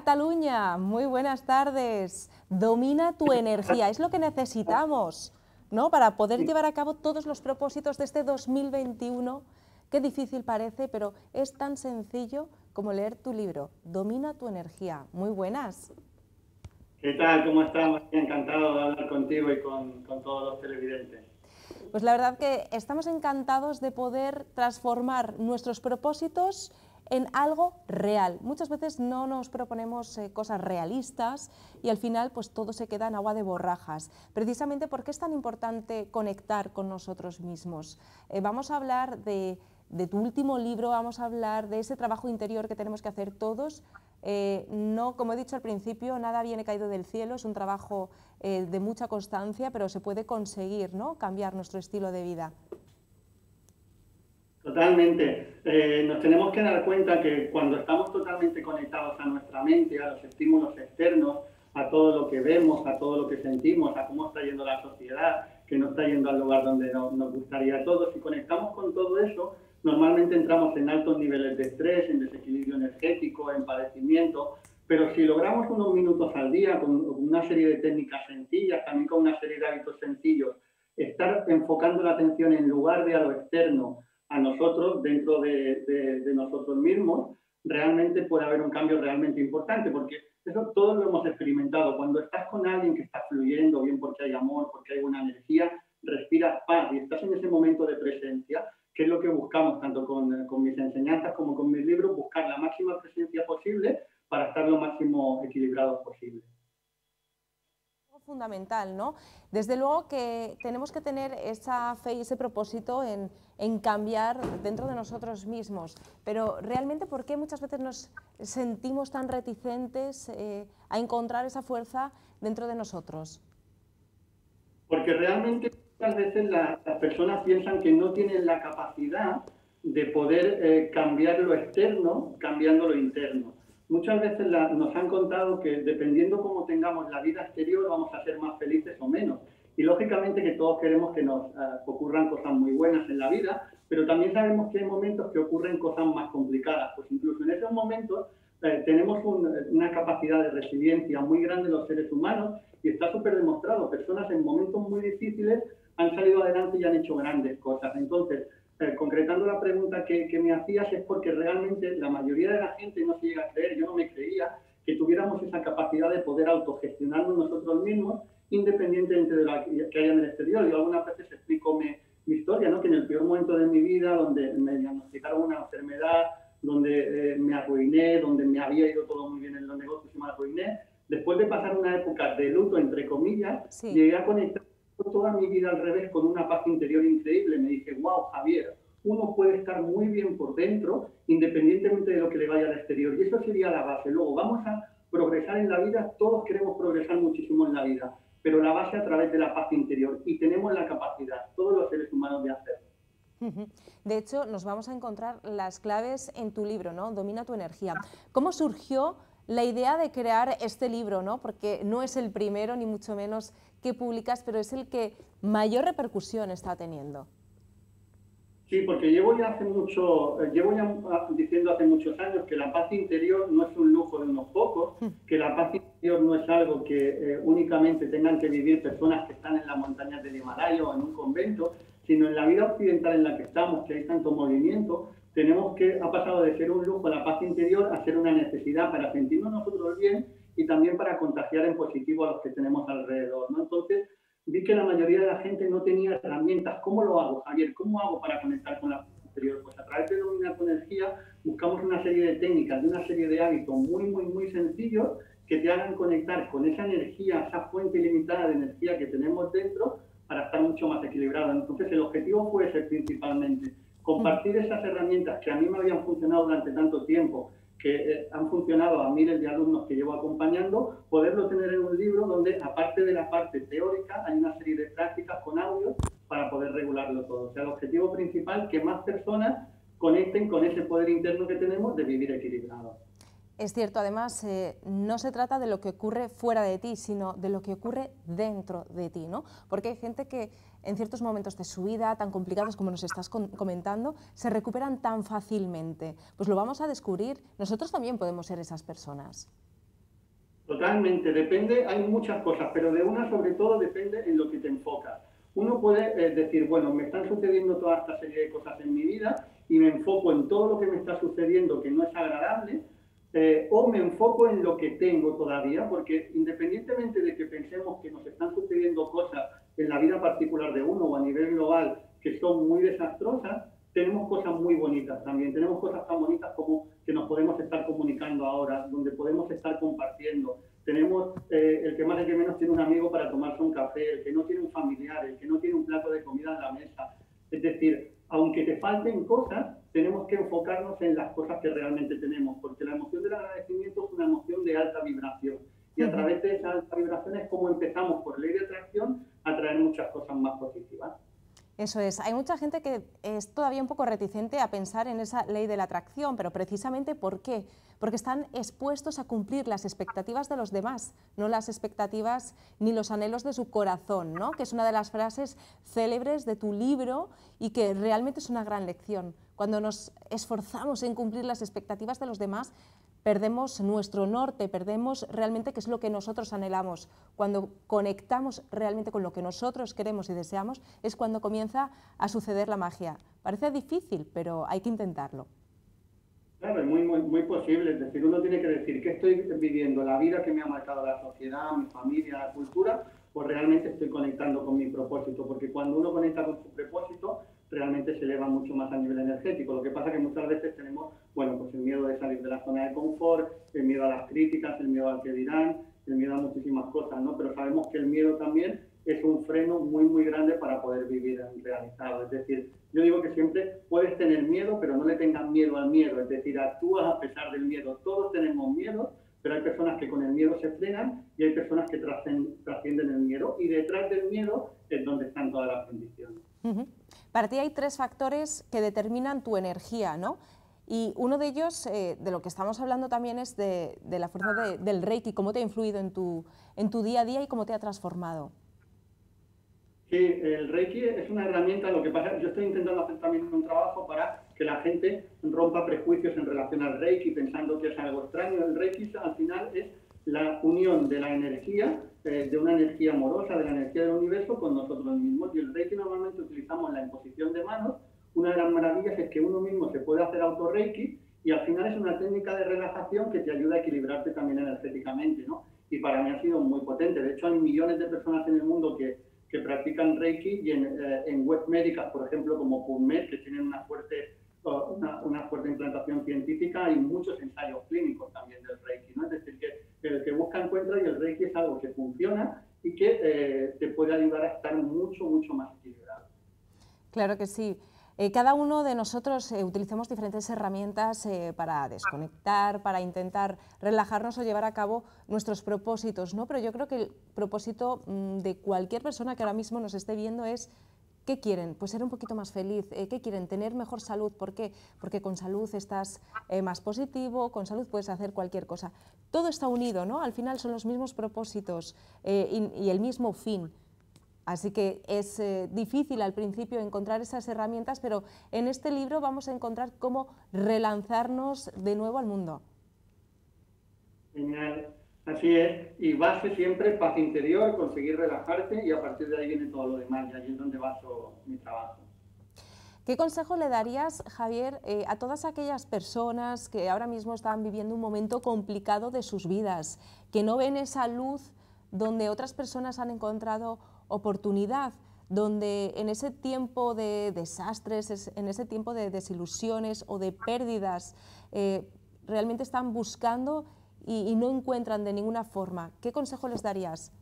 Cataluña, muy buenas tardes. Domina tu energía, es lo que necesitamos, ¿no? Para poder llevar a cabo todos los propósitos de este 2021. Qué difícil parece, pero es tan sencillo como leer tu libro, Domina tu energía. Muy buenas. ¿Qué tal? ¿Cómo estás? Encantado de hablar contigo y con, con todos los televidentes. Pues la verdad que estamos encantados de poder transformar nuestros propósitos en algo real. Muchas veces no nos proponemos eh, cosas realistas y al final pues todo se queda en agua de borrajas. Precisamente porque es tan importante conectar con nosotros mismos. Eh, vamos a hablar de, tu último libro, vamos a hablar de ese trabajo interior que tenemos que hacer todos. Eh, no, como he dicho al principio, nada viene caído del cielo, es un trabajo de mucha constancia, pero se puede conseguir ¿no? cambiar nuestro estilo de vida. Totalmente. Eh, nos tenemos que dar cuenta que cuando estamos totalmente conectados a nuestra mente, a los estímulos externos, a todo lo que vemos, a todo lo que sentimos, a cómo está yendo la sociedad, que no está yendo al lugar donde nos, gustaría a todos, si conectamos con todo eso, normalmente entramos en altos niveles de estrés, en desequilibrio energético, en padecimiento, pero si logramos unos minutos al día con una serie de técnicas sencillas, también con una serie de hábitos sencillos, estar enfocando la atención en lugar de a lo externo, a nosotros, dentro de, nosotros mismos, realmente puede haber un cambio realmente importante, porque eso todos lo hemos experimentado. Cuando estás con alguien que está fluyendo, bien porque hay amor, porque hay buena energía, respiras paz y estás en ese momento de presencia, que es lo que buscamos tanto con, con mis enseñanzas como con mis libros, buscar la máxima presencia posible para estar lo máximo equilibrados posible fundamental, ¿no? Desde luego que tenemos que tener esa fe y ese propósito en, cambiar dentro de nosotros mismos, pero realmente ¿por qué muchas veces nos sentimos tan reticentes eh, a encontrar esa fuerza dentro de nosotros? Porque realmente muchas veces las personas piensan que no tienen la capacidad de poder eh, cambiar lo externo cambiando lo interno muchas veces nos han contado que dependiendo cómo tengamos la vida exterior vamos a ser más felices o menos. Y lógicamente que todos queremos que nos eh, ocurran cosas muy buenas en la vida, pero también sabemos que hay momentos que ocurren cosas más complicadas. Pues incluso en esos momentos eh, tenemos una capacidad de resiliencia muy grande los seres humanos y está súper demostrado. Personas en momentos muy difíciles han salido adelante y han hecho grandes cosas. Entonces, eh, concretando la pregunta que, me hacías, es porque realmente la mayoría de la gente no se llega a creer, yo no me creía, que tuviéramos esa capacidad de poder autogestionarnos nosotros mismos, independientemente de lo que haya en el exterior. Yo algunas veces explico mi, historia, ¿no? que en el peor momento de mi vida, donde me diagnosticaron una enfermedad, donde eh, me arruiné, donde me había ido todo muy bien en los negocios y me arruiné, después de pasar una época de luto, entre comillas, llegué a conectar toda mi vida al revés con una paz interior increíble. Me dije, wow, Javier, uno puede estar muy bien por dentro independientemente de lo que le vaya al exterior. Y eso sería la base. Luego vamos a progresar en la vida, todos queremos progresar muchísimo en la vida, pero la base a través de la paz interior y tenemos la capacidad, todos los seres humanos, de hacerlo. De hecho, nos vamos a encontrar las claves en tu libro, ¿no? Domina tu energía. ¿Cómo surgió la idea de crear este libro, ¿no? porque no es el primero ni mucho menos que publicas, pero es el que mayor repercusión está teniendo. Sí, porque llevo ya hace mucho, eh, llevo ya ah, diciendo hace muchos años que la paz interior no es un lujo de unos pocos, hmm. que la paz interior no es algo que eh, únicamente tengan que vivir personas que están en las montañas del Himalaya o en un convento, sino en la vida occidental en la que estamos, que hay tanto movimiento, tenemos que, ha pasado de ser un lujo la paz interior a ser una necesidad para sentirnos nosotros bien y también para contagiar en positivo a los que tenemos alrededor. ¿no? Entonces, vi que la mayoría de la gente no tenía herramientas. ¿Cómo lo hago, Javier? ¿Cómo hago para conectar con la interior? Pues a través de dominar tu energía buscamos una serie de técnicas, de una serie de hábitos muy, muy, muy sencillos que te hagan conectar con esa energía, esa fuente ilimitada de energía que tenemos dentro para estar mucho más equilibrado. Entonces, el objetivo fue ese principalmente compartir esas herramientas que a mí me habían funcionado durante tanto tiempo, que eh, han funcionado a miles de alumnos que llevo acompañando, poderlo tener en un libro donde, aparte de la parte teórica, hay una serie de prácticas con audio para poder regularlo todo. O sea, el objetivo principal, que más personas conecten con ese poder interno que tenemos de vivir equilibrado. Es cierto, además, eh, no se trata de lo que ocurre fuera de ti, sino de lo que ocurre dentro de ti, ¿no? Porque hay gente que en ciertos momentos de su vida, tan complicados como nos estás comentando, se recuperan tan fácilmente. Pues lo vamos a descubrir, nosotros también podemos ser esas personas. Totalmente, depende, hay muchas cosas, pero de una sobre todo depende en lo que te enfocas. Uno puede eh, decir, bueno, me están sucediendo toda esta serie de cosas en mi vida y me enfoco en todo lo que me está sucediendo que no es agradable, eh, o me enfoco en lo que tengo todavía, porque independientemente de que pensemos que nos están sucediendo cosas en la vida particular de uno o a nivel global que son muy desastrosas, tenemos cosas muy bonitas también. Tenemos cosas tan bonitas como que nos podemos estar comunicando ahora, donde podemos estar compartiendo. Tenemos eh, el que más y que menos tiene un amigo para tomarse un café, el que no tiene un familiar, el que no tiene un plato de comida en la mesa. Es decir, aunque te falten cosas, tenemos que enfocarnos en las cosas que realmente tenemos, porque la emoción del agradecimiento es una emoción de alta vibración. Y a través de esa alta vibración es como empezamos por ley de atracción a traer muchas cosas más positivas. Eso es. Hay mucha gente que es todavía un poco reticente a pensar en esa ley de la atracción, pero precisamente ¿por qué? Porque están expuestos a cumplir las expectativas de los demás, no las expectativas ni los anhelos de su corazón, ¿no? que es una de las frases célebres de tu libro y que realmente es una gran lección. Cuando nos esforzamos en cumplir las expectativas de los demás, perdemos nuestro norte, perdemos realmente qué es lo que nosotros anhelamos. Cuando conectamos realmente con lo que nosotros queremos y deseamos, es cuando comienza a suceder la magia. Parece difícil, pero hay que intentarlo. Claro, es muy, muy, muy posible. Es decir, uno tiene que decir que estoy viviendo la vida que me ha marcado la sociedad, mi familia, la cultura, o realmente estoy conectando con mi propósito. Porque cuando uno conecta con su propósito, realmente se eleva mucho más a nivel energético. Lo que pasa es que muchas veces tenemos, bueno, pues el miedo de salir de la zona de confort, el miedo a las críticas, el miedo al que dirán, el miedo a muchísimas cosas, ¿no? Pero sabemos que el miedo también es un freno muy, muy grande para poder vivir realizado. Es decir, yo digo que siempre puedes tener miedo, pero no le tengas miedo al miedo. Es decir, actúas a pesar del miedo. Todos tenemos miedo, pero hay personas que con el miedo se frenan y hay personas que trascienden el miedo. Y detrás del miedo es donde están todas las bendiciones. Para ti hay tres factores que determinan tu energía, ¿no? Y uno de ellos, eh, de lo que estamos hablando también, es de, la fuerza del Reiki, cómo te ha influido en tu, en tu día a día y cómo te ha transformado. Sí, el Reiki es una herramienta, lo que pasa, yo estoy intentando hacer también un trabajo para que la gente rompa prejuicios en relación al Reiki, pensando que es algo extraño. El Reiki al final es la unión de la energía eh, de una energía amorosa, de la energía del universo con nosotros mismos. Y el Normalmente utilizamos la imposición de manos. Una de las maravillas es que uno mismo se puede hacer auto-Reiki y al final es una técnica de relajación que te ayuda a equilibrarte también energéticamente, ¿no? Y para mí ha sido muy potente. De hecho, hay millones de personas en el mundo que, que practican Reiki y en, eh, en web médicas, por ejemplo, como PubMed, que tienen una fuerte una, una, fuerte implantación científica y muchos ensayos clínicos también del Reiki. ¿no? Es decir, que el que busca encuentra y el Reiki es algo que funciona y que eh, te puede ayudar a estar mucho, mucho más equilibrado. Claro que sí. Eh, cada uno de nosotros eh, utilizamos diferentes herramientas para desconectar, para intentar relajarnos o llevar a cabo nuestros propósitos, ¿no? Pero yo creo que el propósito mm, de cualquier persona que ahora mismo nos esté viendo es ¿Qué quieren? Pues ser un poquito más feliz. Eh, ¿Qué quieren? Tener mejor salud. ¿Por qué? Porque con salud estás eh, más positivo, con salud puedes hacer cualquier cosa. Todo está unido, ¿no? Al final son los mismos propósitos eh, y, el mismo fin. Así que es difícil al principio encontrar esas herramientas, pero en este libro vamos a encontrar cómo relanzarnos de nuevo al mundo. Genial. Así es, y base siempre paz interior, conseguir relajarte y a partir de ahí viene todo lo demás, y ahí es donde baso mi trabajo. ¿Qué consejo le darías, Javier, eh, a todas aquellas personas que ahora mismo están viviendo un momento complicado de sus vidas, que no ven esa luz donde otras personas han encontrado oportunidad, donde en ese tiempo de desastres, en ese tiempo de desilusiones o de pérdidas, eh, realmente están buscando y, no encuentran de ninguna forma, ¿qué consejo les darías?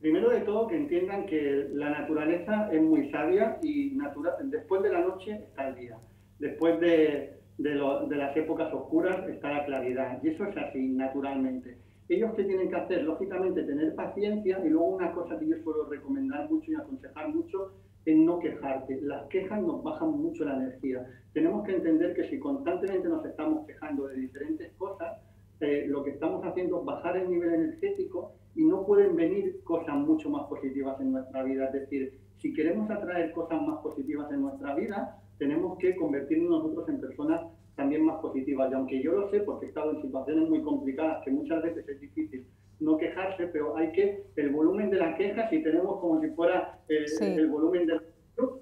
Primero de todo, que entiendan que la naturaleza es muy sabia y después de la noche está el día. Después de, de, las épocas oscuras está la claridad. Y eso es así, naturalmente. Ellos que tienen que hacer, lógicamente, tener paciencia y luego una cosa que yo suelo recomendar mucho y aconsejar mucho es no quejarte. Las quejas nos bajan mucho la energía. Tenemos que entender que si constantemente nos estamos quejando de diferentes cosas, eh, lo que estamos haciendo es bajar el nivel energético y no pueden venir cosas mucho más positivas en nuestra vida. Es decir, si queremos atraer cosas más positivas en nuestra vida, tenemos que convertirnos nosotros en personas también más positivas. Y aunque yo lo sé, porque he estado en situaciones muy complicadas, que muchas veces es difícil no quejarse, pero hay que, el volumen de la queja, si tenemos como si fuera el, el volumen del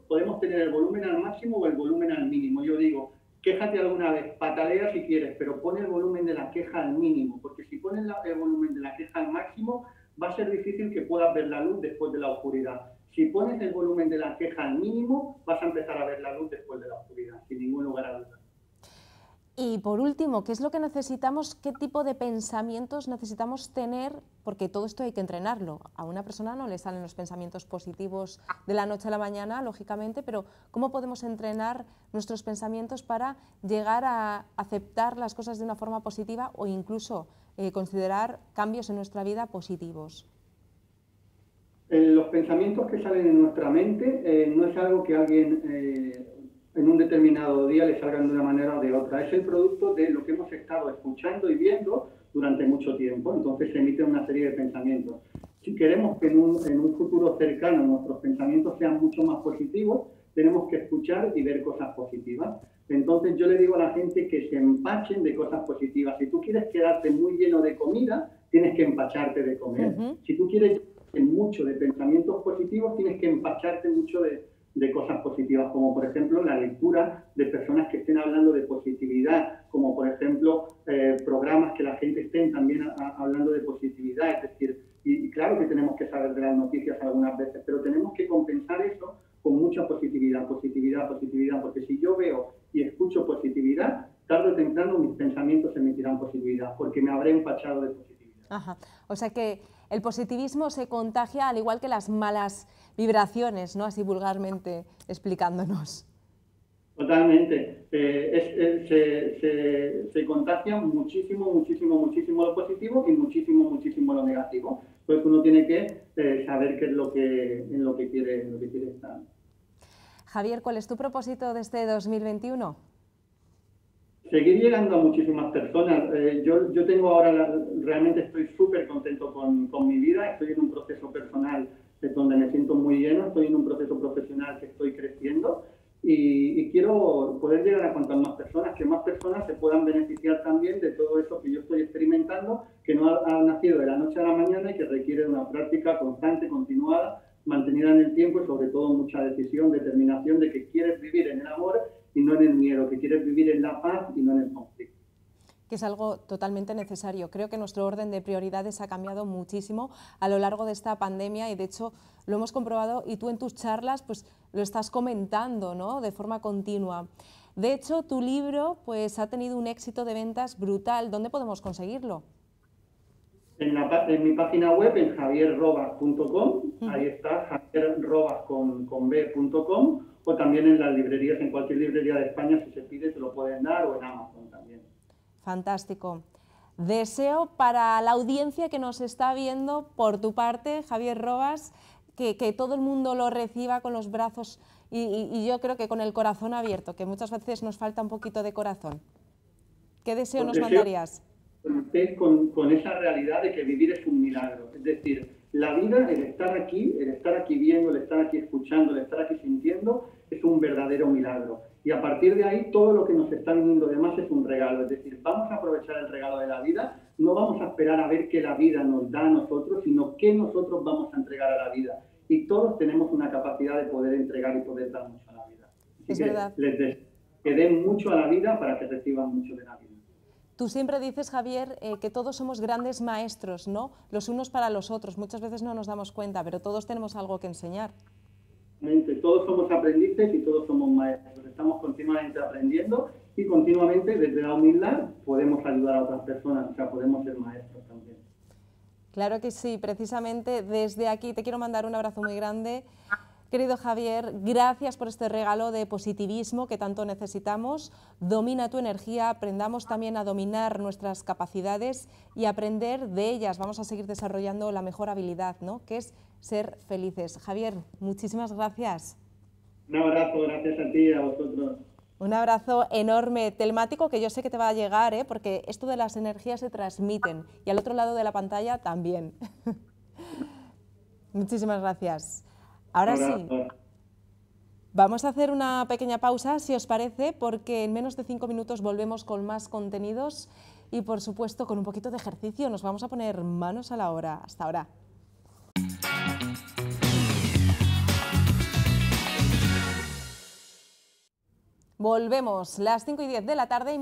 podemos tener el volumen al máximo o el volumen al mínimo. Yo digo, quéjate alguna vez, patalea si quieres, pero pon el volumen de la queja al mínimo, porque si pones el volumen de la queja al máximo, va a ser difícil que puedas ver la luz después de la oscuridad. Si pones el volumen de la queja al mínimo, vas a empezar a ver la luz después de la oscuridad, sin ningún lugar a dudas. Y por último, ¿qué es lo que necesitamos? ¿Qué tipo de pensamientos necesitamos tener? Porque todo esto hay que entrenarlo. A una persona no le salen los pensamientos positivos de la noche a la mañana, lógicamente, pero ¿cómo podemos entrenar nuestros pensamientos para llegar a aceptar las cosas de una forma positiva o incluso eh, considerar cambios en nuestra vida positivos? Eh, los pensamientos que salen en nuestra mente eh, no es algo que alguien en un determinado día le salgan de una manera o de otra. Es el producto de lo que hemos estado escuchando y viendo durante mucho tiempo. Entonces se emite una serie de pensamientos. Si queremos que en un, en un futuro cercano nuestros pensamientos sean mucho más positivos, tenemos que escuchar y ver cosas positivas. Entonces yo le digo a la gente que se empachen de cosas positivas. Si tú quieres quedarte muy lleno de comida, tienes que empacharte de comer. Si tú quieres mucho de pensamientos positivos, tienes que empacharte mucho de, de cosas positivas, como por ejemplo la lectura de personas que estén hablando de positividad, como por ejemplo eh, programas que la gente estén también hablando de positividad, es decir, y, claro que tenemos que saber de las noticias algunas veces, pero tenemos que compensar eso con mucha positividad, positividad, positividad, porque si yo veo y escucho positividad, tarde o temprano mis pensamientos emitirán positividad, porque me habré empachado de positividad. Ajá. O sea que el positivismo se contagia al igual que las malas vibraciones, ¿no? Así vulgarmente explicándonos. Totalmente. Eh, se, contagia muchísimo, muchísimo, muchísimo lo positivo y muchísimo, muchísimo lo negativo. Entonces uno tiene que eh, saber qué es lo que, en lo que, quiere, lo que quiere estar. Javier, ¿cuál es tu propósito de este 2021? Seguir llegando a muchísimas personas. Eh, yo, yo tengo ahora, realmente estoy súper contento con, con, mi vida, estoy en un proceso personal donde me siento muy lleno, estoy en un proceso profesional que estoy creciendo. Y, quiero poder llegar a cuantas más personas, que más personas se puedan beneficiar también de todo eso que yo estoy experimentando, que no ha, ha nacido de la noche a la mañana y que requiere una práctica constante, continuada, mantenida en el tiempo y sobre todo mucha decisión, determinación de que quieres vivir en el amor y no en el miedo, que quieres vivir en la paz y no en el conflicto. Que es algo totalmente necesario. Creo que nuestro orden de prioridades ha cambiado muchísimo a lo largo de esta pandemia y de hecho lo hemos comprobado y tú en tus charlas pues lo estás comentando ¿no? de forma continua. De hecho, tu libro pues, ha tenido un éxito de ventas brutal. ¿Dónde podemos conseguirlo? En, en mi página web, en javierrobas.com, ahí está, javierrobas con, con B.com o también en las librerías, en cualquier librería de España, si se pide, se lo pueden dar o en Amazon también. Fantástico. Deseo para la audiencia que nos está viendo, por tu parte, Javier Robas, que, todo el mundo lo reciba con los brazos y, yo creo que con el corazón abierto, que muchas veces nos falta un poquito de corazón. ¿Qué deseo nos mandarías? Con, con esa realidad de que vivir es un milagro. Es decir, la vida, el estar aquí, el estar aquí viendo, el estar aquí escuchando, el estar aquí sintiendo, es un verdadero milagro. Y a partir de ahí, todo lo que nos está viniendo de más es un regalo. Es decir, vamos a aprovechar el regalo de la vida, no vamos a esperar a ver qué la vida nos da a nosotros, sino qué nosotros vamos a entregar a la vida. Y todos tenemos una capacidad de poder entregar y poder dar mucho a la vida. es verdad. Les que den mucho a la vida para que reciban mucho de la vida. Tú siempre dices, Javier, eh, que todos somos grandes maestros, ¿no? Los unos para los otros. Muchas veces no nos damos cuenta, pero todos tenemos algo que enseñar. Todos somos aprendices y todos somos maestros. Estamos continuamente aprendiendo y continuamente desde la humildad podemos ayudar a otras personas, o sea, podemos ser maestros también. Claro que sí, precisamente desde aquí te quiero mandar un abrazo muy grande. Querido Javier, gracias por este regalo de positivismo que tanto necesitamos. Domina tu energía, aprendamos también a dominar nuestras capacidades y aprender de ellas. Vamos a seguir desarrollando la mejor habilidad, ¿no? que es ser felices. Javier, muchísimas gracias. Un abrazo, gracias a ti y a vosotros. Un abrazo enorme, telmático, que yo sé que te va a llegar, ¿eh? porque esto de las energías se transmiten y al otro lado de la pantalla también. Muchísimas gracias. Ahora sí. Vamos a hacer una pequeña pausa, si os parece, porque en menos de cinco minutos volvemos con más contenidos y, por supuesto, con un poquito de ejercicio. Nos vamos a poner manos a la obra. Hasta ahora. Volvemos las 5 y 10 de la tarde.